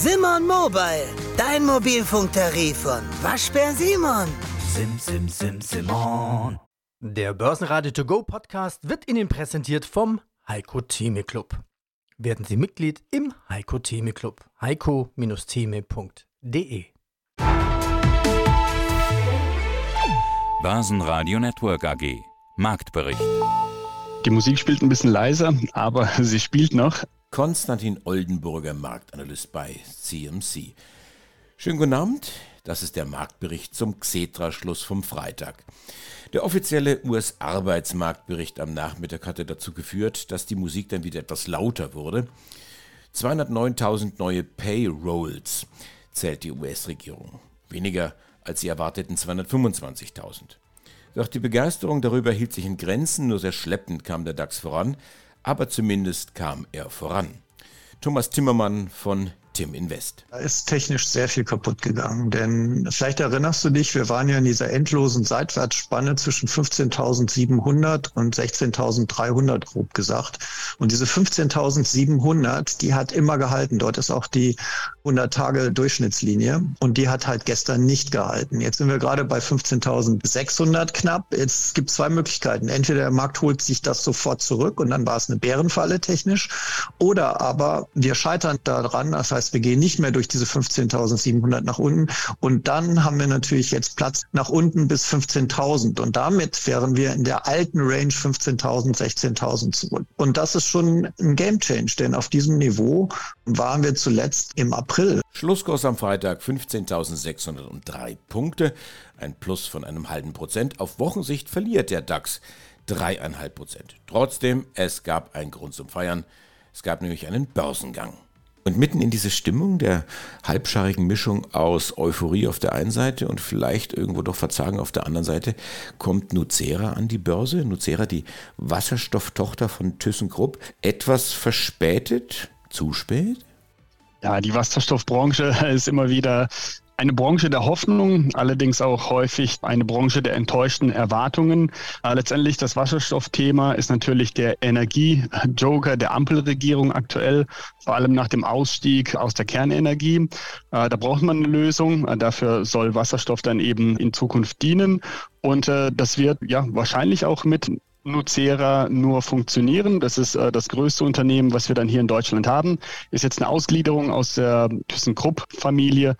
Simon Mobile, dein Mobilfunktarif von Waschbär Simon. Sim, sim, sim, Simon. Der Börsenradio To Go Podcast wird Ihnen präsentiert vom Heiko Theme Club. Werden Sie Mitglied im Heiko Theme Club. heiko-theme.de Börsenradio Network AG. Marktbericht. Die Musik spielt ein bisschen leiser, aber sie spielt noch. Konstantin Oldenburger, Marktanalyst bei CMC. Schönen guten Abend. Das ist der Marktbericht zum Xetra-Schluss vom Freitag. Der offizielle US-Arbeitsmarktbericht am Nachmittag hatte dazu geführt, dass die Musik dann wieder etwas lauter wurde. 209.000 neue Payrolls zählt die US-Regierung. Weniger als sie erwarteten 225.000. Doch die Begeisterung darüber hielt sich in Grenzen, nur sehr schleppend kam der DAX voran, aber zumindest kam er voran. Thomas Timmermann von Tim Invest. Da ist technisch sehr viel kaputt gegangen, denn vielleicht erinnerst du dich, wir waren ja in dieser endlosen Seitwärtsspanne zwischen 15.700 und 16.300 grob gesagt. Und diese 15.700, die hat immer gehalten. Dort ist auch die 100 Tage Durchschnittslinie und die hat halt gestern nicht gehalten. Jetzt sind wir gerade bei 15.600 knapp. Jetzt gibt es zwei Möglichkeiten. Entweder der Markt holt sich das sofort zurück und dann war es eine Bärenfalle technisch oder aber wir scheitern daran. Das heißt, heißt, wir gehen nicht mehr durch diese 15.700 nach unten. Und dann haben wir natürlich jetzt Platz nach unten bis 15.000. Und damit wären wir in der alten Range 15.000, 16.000 zurück. Und das ist schon ein Game Change, denn auf diesem Niveau waren wir zuletzt im April. Schlusskurs am Freitag 15.603 Punkte, ein Plus von einem halben Prozent. Auf Wochensicht verliert der DAX dreieinhalb Prozent. Trotzdem, es gab einen Grund zum Feiern. Es gab nämlich einen Börsengang. Und mitten in diese Stimmung der halbscharigen Mischung aus Euphorie auf der einen Seite und vielleicht irgendwo doch Verzagen auf der anderen Seite kommt Nucera an die Börse. Nucera, die Wasserstofftochter von ThyssenKrupp, etwas verspätet, zu spät? Ja, die Wasserstoffbranche ist immer wieder eine Branche der Hoffnung, allerdings auch häufig eine Branche der enttäuschten Erwartungen. Äh, letztendlich das Wasserstoffthema ist natürlich der Energiejoker der Ampelregierung aktuell, vor allem nach dem Ausstieg aus der Kernenergie. Äh, da braucht man eine Lösung. Äh, dafür soll Wasserstoff dann eben in Zukunft dienen. Und das wird ja wahrscheinlich auch mit Nucera nur funktionieren. Das ist äh, das größte Unternehmen, was wir dann hier in Deutschland haben. Ist jetzt eine Ausgliederung aus der ThyssenKrupp-Familie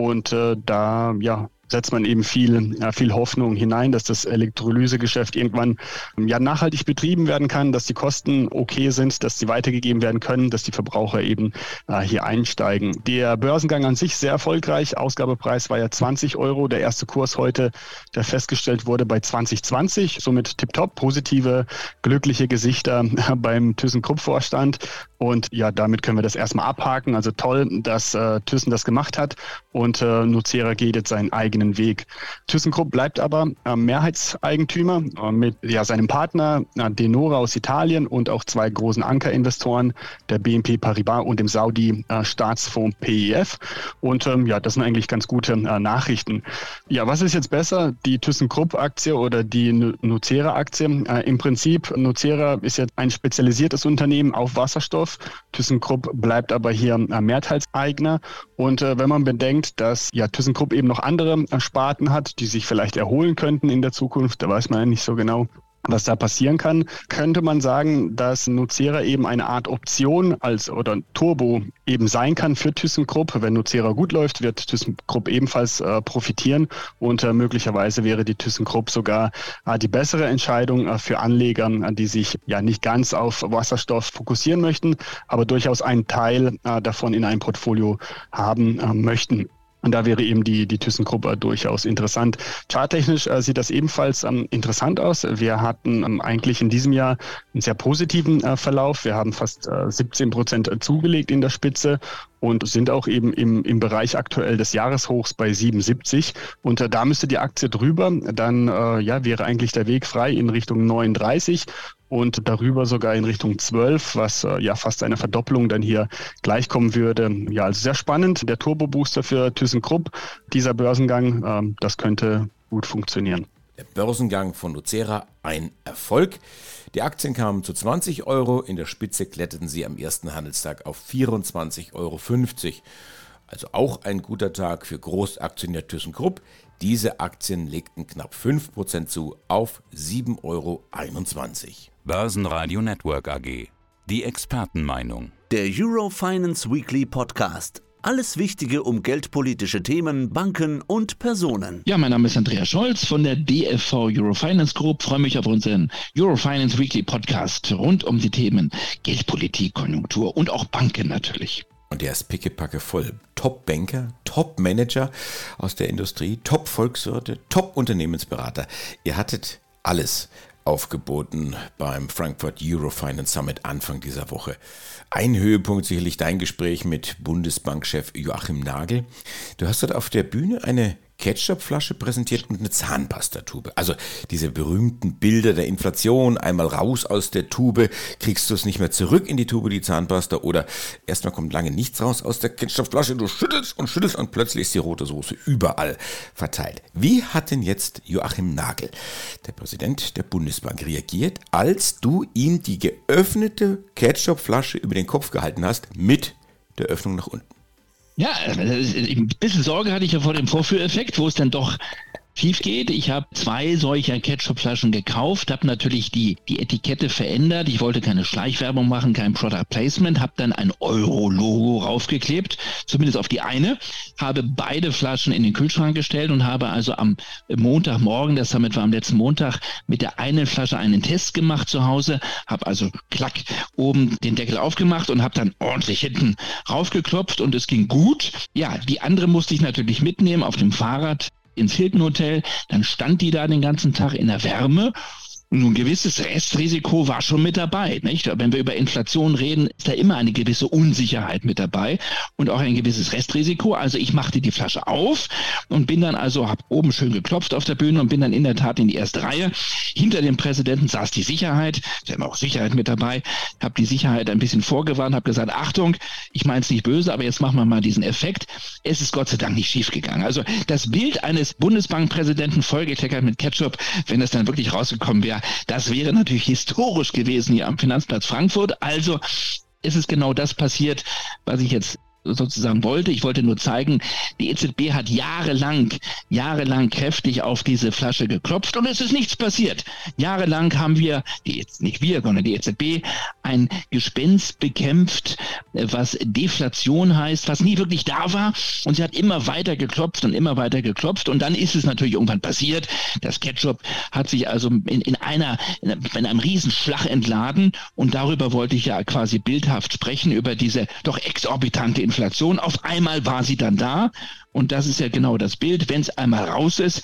und äh, da ja, setzt man eben viel, ja, viel Hoffnung hinein, dass das Elektrolysegeschäft irgendwann ja, nachhaltig betrieben werden kann, dass die Kosten okay sind, dass sie weitergegeben werden können, dass die Verbraucher eben äh, hier einsteigen. Der Börsengang an sich sehr erfolgreich. Ausgabepreis war ja 20 Euro. Der erste Kurs heute, der festgestellt wurde, bei 2020. Somit tipptopp. Positive, glückliche Gesichter beim ThyssenKrupp-Vorstand. Und ja, damit können wir das erstmal abhaken. Also toll, dass äh, Thyssen das gemacht hat und äh, Nucera geht jetzt seinen eigenen Weg. ThyssenKrupp bleibt aber äh, Mehrheitseigentümer äh, mit ja, seinem Partner äh, Denora aus Italien und auch zwei großen Ankerinvestoren, der BNP Paribas und dem Saudi-Staatsfonds PIF. Und ähm, ja, das sind eigentlich ganz gute äh, Nachrichten. Ja, was ist jetzt besser, die ThyssenKrupp-Aktie oder die Nucera-Aktie? Äh, Im Prinzip, Nucera ist jetzt ein spezialisiertes Unternehmen auf Wasserstoff. ThyssenKrupp bleibt aber hier äh, Mehrteilseigner. Und wenn man bedenkt, dass ja ThyssenKrupp eben noch andere Sparten hat, die sich vielleicht erholen könnten in der Zukunft, da weiß man ja nicht so genau, was da passieren kann, könnte man sagen, dass Nucera eben eine Art Option als oder Turbo eben sein kann für ThyssenKrupp. Wenn Nucera gut läuft, wird ThyssenKrupp ebenfalls äh, profitieren und äh, möglicherweise wäre die ThyssenKrupp sogar äh, die bessere Entscheidung äh, für Anleger, die sich ja nicht ganz auf Wasserstoff fokussieren möchten, aber durchaus einen Teil äh, davon in einem Portfolio haben äh, möchten. Und da wäre eben die, die ThyssenKrupp durchaus interessant. Charttechnisch äh, sieht das ebenfalls ähm, interessant aus. Wir hatten ähm, eigentlich in diesem Jahr einen sehr positiven äh, Verlauf. Wir haben fast äh, 17 Prozent zugelegt in der Spitze und sind auch eben im, im Bereich aktuell des Jahreshochs bei 77. Und äh, da müsste die Aktie drüber. Dann äh, ja, wäre eigentlich der Weg frei in Richtung 39 und darüber sogar in Richtung 12, was äh, ja fast eine Verdopplung dann hier gleichkommen würde. Ja, also sehr spannend. Der Turbo-Booster für ThyssenKrupp, dieser Börsengang, ähm, das könnte gut funktionieren. Der Börsengang von Nucera ein Erfolg. Die Aktien kamen zu 20 Euro, in der Spitze kletterten sie am ersten Handelstag auf 24,50 Euro. Also auch ein guter Tag für Großaktionär ThyssenKrupp. Diese Aktien legten knapp 5% zu auf 7,21 Euro. Börsenradio Network AG. Die Expertenmeinung. Der Eurofinance Weekly Podcast. Alles Wichtige um geldpolitische Themen, Banken und Personen. Ja, mein Name ist Andreas Scholz von der DFV Eurofinance Group. Freue mich auf unseren Eurofinance Weekly Podcast rund um die Themen Geldpolitik, Konjunktur und auch Banken natürlich. Und der ist pickepacke voll. Top-Banker, Top-Manager aus der Industrie, Top-Volkswirte, Top-Unternehmensberater. Ihr hattet alles aufgeboten beim Frankfurt Eurofinance Summit Anfang dieser Woche. Ein Höhepunkt sicherlich dein Gespräch mit Bundesbankchef Joachim Nagel. Du hast dort auf der Bühne eine Ketchupflasche präsentiert und eine Zahnpastatube. Also diese berühmten Bilder der Inflation, einmal raus aus der Tube, kriegst du es nicht mehr zurück in die Tube, die Zahnpasta, oder erstmal kommt lange nichts raus aus der Ketchupflasche, du schüttelst und schüttelst und plötzlich ist die rote Soße überall verteilt. Wie hat denn jetzt Joachim Nagel, der Präsident der Bundesbank, reagiert, als du ihm die geöffnete Ketchupflasche über den Kopf gehalten hast mit der Öffnung nach unten? Ja, äh, ein bisschen Sorge hatte ich ja vor dem Vorführeffekt, wo es dann doch schief geht. Ich habe zwei solcher Ketchupflaschen gekauft, habe natürlich die, die Etikette verändert. Ich wollte keine Schleichwerbung machen, kein Product Placement, habe dann ein Euro-Logo raufgeklebt, zumindest auf die eine, habe beide Flaschen in den Kühlschrank gestellt und habe also am Montagmorgen, das Summit war am letzten Montag, mit der einen Flasche einen Test gemacht zu Hause, habe also klack oben den Deckel aufgemacht und habe dann ordentlich hinten raufgeklopft und es ging gut. Ja, die andere musste ich natürlich mitnehmen auf dem Fahrrad ins Hilton Hotel, dann stand die da den ganzen Tag in der Wärme ein gewisses Restrisiko war schon mit dabei. Nicht? Wenn wir über Inflation reden, ist da immer eine gewisse Unsicherheit mit dabei und auch ein gewisses Restrisiko. Also ich machte die Flasche auf und bin dann also, habe oben schön geklopft auf der Bühne und bin dann in der Tat in die erste Reihe. Hinter dem Präsidenten saß die Sicherheit, ja immer auch Sicherheit mit dabei, habe die Sicherheit ein bisschen vorgewarnt, habe gesagt, Achtung, ich meine es nicht böse, aber jetzt machen wir mal diesen Effekt. Es ist Gott sei Dank nicht schiefgegangen. Also das Bild eines Bundesbankpräsidenten vollgekleckert mit Ketchup, wenn das dann wirklich rausgekommen wäre, das wäre natürlich historisch gewesen hier am Finanzplatz Frankfurt. Also ist es genau das passiert, was ich jetzt sozusagen wollte. Ich wollte nur zeigen, die EZB hat jahrelang, jahrelang kräftig auf diese Flasche geklopft und es ist nichts passiert. Jahrelang haben wir, die, nicht wir, sondern die EZB, ein Gespenst bekämpft, was Deflation heißt, was nie wirklich da war. Und sie hat immer weiter geklopft und immer weiter geklopft. Und dann ist es natürlich irgendwann passiert. Das Ketchup hat sich also in, in einer, in einem Riesenschlag entladen. Und darüber wollte ich ja quasi bildhaft sprechen, über diese doch exorbitante Inflation. Auf einmal war sie dann da. Und das ist ja genau das Bild. Wenn es einmal raus ist.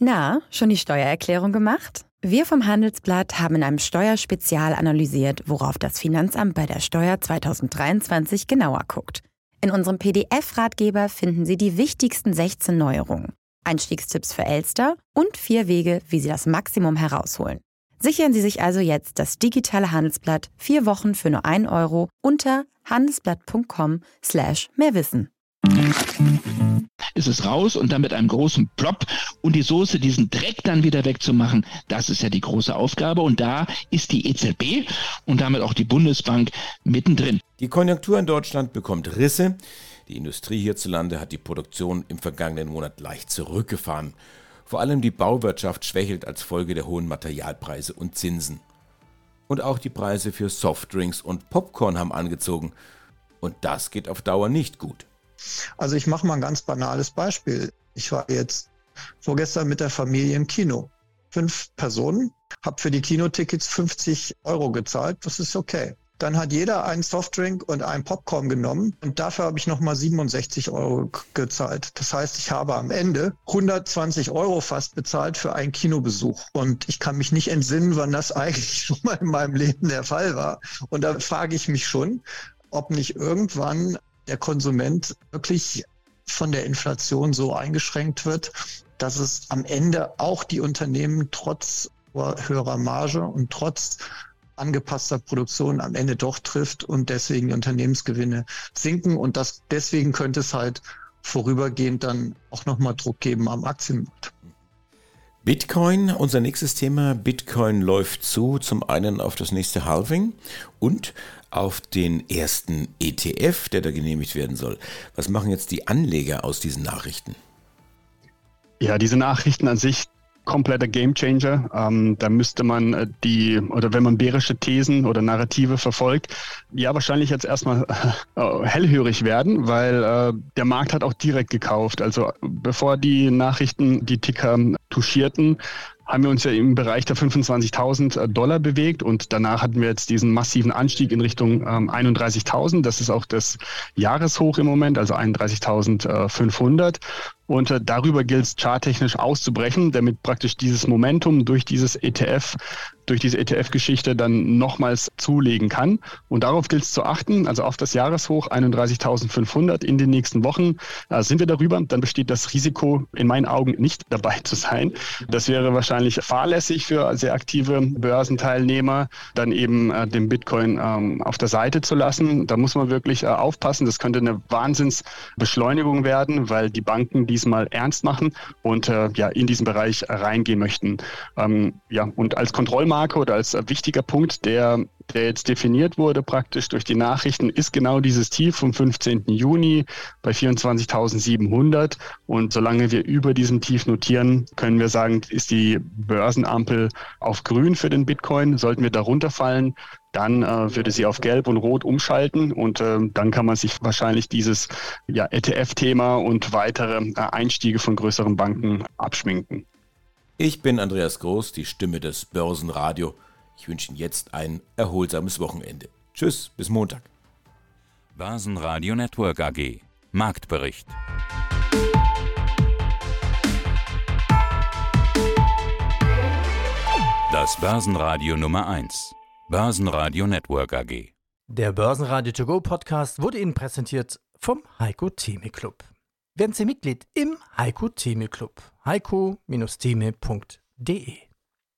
Na, schon die Steuererklärung gemacht? Wir vom Handelsblatt haben in einem Steuerspezial analysiert, worauf das Finanzamt bei der Steuer 2023 genauer guckt. In unserem PDF-Ratgeber finden Sie die wichtigsten 16 Neuerungen, Einstiegstipps für Elster und vier Wege, wie Sie das Maximum herausholen. Sichern Sie sich also jetzt das digitale Handelsblatt vier Wochen für nur 1 Euro unter handelsblatt.com slash mehrwissen. Ist es raus und dann mit einem großen Plop und die Soße, diesen Dreck dann wieder wegzumachen, das ist ja die große Aufgabe und da ist die EZB und damit auch die Bundesbank mittendrin. Die Konjunktur in Deutschland bekommt Risse. Die Industrie hierzulande hat die Produktion im vergangenen Monat leicht zurückgefahren. Vor allem die Bauwirtschaft schwächelt als Folge der hohen Materialpreise und Zinsen. Und auch die Preise für Softdrinks und Popcorn haben angezogen. Und das geht auf Dauer nicht gut. Also ich mache mal ein ganz banales Beispiel. Ich war jetzt vorgestern mit der Familie im Kino. Fünf Personen, habe für die Kinotickets 50 Euro gezahlt. Das ist okay. Dann hat jeder einen Softdrink und einen Popcorn genommen und dafür habe ich nochmal 67 Euro gezahlt. Das heißt, ich habe am Ende 120 Euro fast bezahlt für einen Kinobesuch. Und ich kann mich nicht entsinnen, wann das eigentlich schon mal in meinem Leben der Fall war. Und da frage ich mich schon, ob nicht irgendwann der Konsument wirklich von der Inflation so eingeschränkt wird, dass es am Ende auch die Unternehmen trotz höherer Marge und trotz angepasster Produktion am Ende doch trifft und deswegen die Unternehmensgewinne sinken. Und das, deswegen könnte es halt vorübergehend dann auch nochmal Druck geben am Aktienmarkt. Bitcoin, unser nächstes Thema. Bitcoin läuft zu, zum einen auf das nächste Halving und auf den ersten ETF, der da genehmigt werden soll. Was machen jetzt die Anleger aus diesen Nachrichten? Ja, diese Nachrichten an sich kompletter Gamechanger. Ähm, da müsste man äh, die, oder wenn man bärische Thesen oder Narrative verfolgt, ja wahrscheinlich jetzt erstmal äh, hellhörig werden, weil äh, der Markt hat auch direkt gekauft. Also bevor die Nachrichten die Ticker touchierten, haben wir uns ja im Bereich der 25.000 äh, Dollar bewegt und danach hatten wir jetzt diesen massiven Anstieg in Richtung ähm, 31.000. Das ist auch das Jahreshoch im Moment, also 31.500. Und äh, darüber gilt es charttechnisch auszubrechen, damit praktisch dieses Momentum durch dieses ETF, durch diese ETF-Geschichte dann nochmals zulegen kann. Und darauf gilt es zu achten, also auf das Jahreshoch 31.500 in den nächsten Wochen. Äh, sind wir darüber, dann besteht das Risiko in meinen Augen nicht dabei zu sein. Das wäre wahrscheinlich fahrlässig für sehr aktive Börsenteilnehmer, dann eben äh, den Bitcoin ähm, auf der Seite zu lassen. Da muss man wirklich äh, aufpassen. Das könnte eine Wahnsinnsbeschleunigung werden, weil die Banken, die diesmal ernst machen und äh, ja in diesen Bereich reingehen möchten. Ähm, ja, und als Kontrollmarke oder als wichtiger Punkt, der der jetzt definiert wurde praktisch durch die Nachrichten, ist genau dieses Tief vom 15. Juni bei 24.700. Und solange wir über diesem Tief notieren, können wir sagen, ist die Börsenampel auf grün für den Bitcoin. Sollten wir darunter fallen, dann äh, würde sie auf Gelb und Rot umschalten und äh, dann kann man sich wahrscheinlich dieses ja, ETF-Thema und weitere äh, Einstiege von größeren Banken abschminken. Ich bin Andreas Groß, die Stimme des Börsenradio. Ich wünsche Ihnen jetzt ein erholsames Wochenende. Tschüss, bis Montag. Börsenradio Network AG Marktbericht. Das Börsenradio Nummer 1. Börsenradio Network AG. Der Börsenradio To Go Podcast wurde Ihnen präsentiert vom Heiko Theme Club. Werden Sie Mitglied im Heiko Theme Club. heiko-theme.de